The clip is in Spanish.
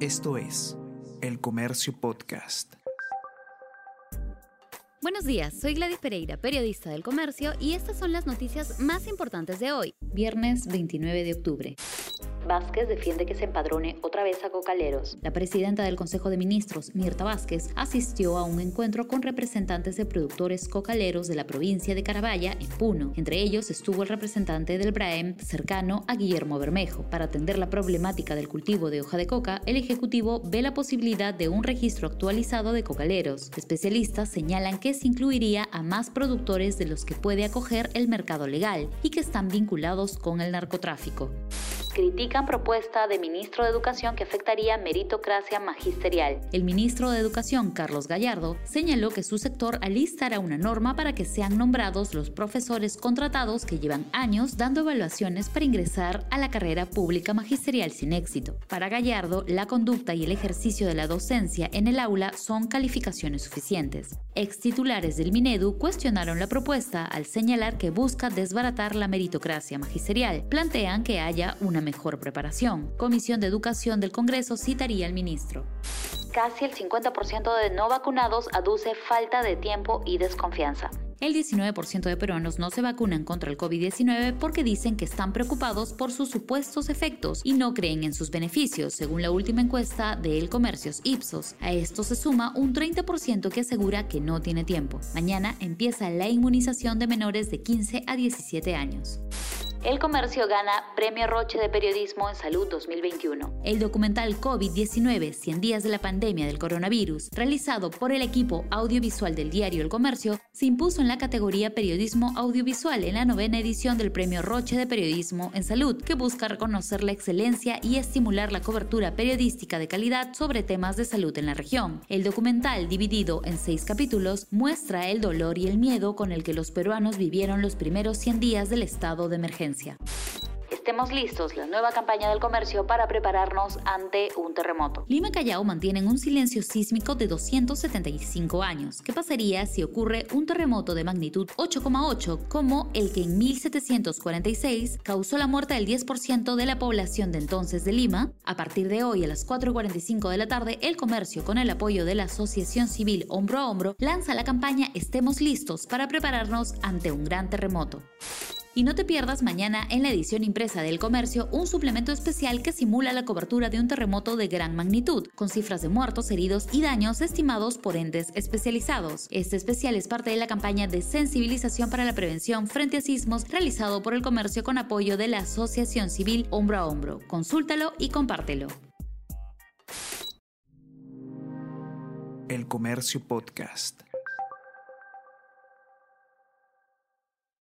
Esto es El Comercio Podcast. Buenos días, soy Gladys Pereira, periodista del Comercio, y estas son las noticias más importantes de hoy, viernes 29 de octubre. Vázquez defiende que se empadrone otra vez a cocaleros. La presidenta del Consejo de Ministros, Mirta Vázquez, asistió a un encuentro con representantes de productores cocaleros de la provincia de Carabaya, en Puno. Entre ellos estuvo el representante del BRAEM cercano a Guillermo Bermejo. Para atender la problemática del cultivo de hoja de coca, el Ejecutivo ve la posibilidad de un registro actualizado de cocaleros. Especialistas señalan que se incluiría a más productores de los que puede acoger el mercado legal y que están vinculados con el narcotráfico critican propuesta de ministro de Educación que afectaría meritocracia magisterial. El ministro de Educación, Carlos Gallardo, señaló que su sector alistará una norma para que sean nombrados los profesores contratados que llevan años dando evaluaciones para ingresar a la carrera pública magisterial sin éxito. Para Gallardo, la conducta y el ejercicio de la docencia en el aula son calificaciones suficientes. Ex titulares del Minedu cuestionaron la propuesta al señalar que busca desbaratar la meritocracia magisterial. Plantean que haya una mejor preparación. Comisión de Educación del Congreso citaría al ministro. Casi el 50% de no vacunados aduce falta de tiempo y desconfianza. El 19% de peruanos no se vacunan contra el COVID-19 porque dicen que están preocupados por sus supuestos efectos y no creen en sus beneficios, según la última encuesta de El Comercios Ipsos. A esto se suma un 30% que asegura que no tiene tiempo. Mañana empieza la inmunización de menores de 15 a 17 años. El comercio gana Premio Roche de Periodismo en Salud 2021. El documental COVID-19, 100 días de la pandemia del coronavirus, realizado por el equipo audiovisual del diario El Comercio, se impuso en la categoría Periodismo Audiovisual en la novena edición del Premio Roche de Periodismo en Salud, que busca reconocer la excelencia y estimular la cobertura periodística de calidad sobre temas de salud en la región. El documental, dividido en seis capítulos, muestra el dolor y el miedo con el que los peruanos vivieron los primeros 100 días del estado de emergencia. Estemos listos, la nueva campaña del comercio para prepararnos ante un terremoto. Lima y Callao mantienen un silencio sísmico de 275 años. ¿Qué pasaría si ocurre un terremoto de magnitud 8,8 como el que en 1746 causó la muerte del 10% de la población de entonces de Lima? A partir de hoy a las 4.45 de la tarde, el comercio con el apoyo de la Asociación Civil Hombro a Hombro lanza la campaña Estemos listos para prepararnos ante un gran terremoto. Y no te pierdas mañana en la edición impresa del Comercio un suplemento especial que simula la cobertura de un terremoto de gran magnitud, con cifras de muertos, heridos y daños estimados por entes especializados. Este especial es parte de la campaña de sensibilización para la prevención frente a sismos realizado por el Comercio con apoyo de la Asociación Civil Hombro a Hombro. Consúltalo y compártelo. El Comercio Podcast.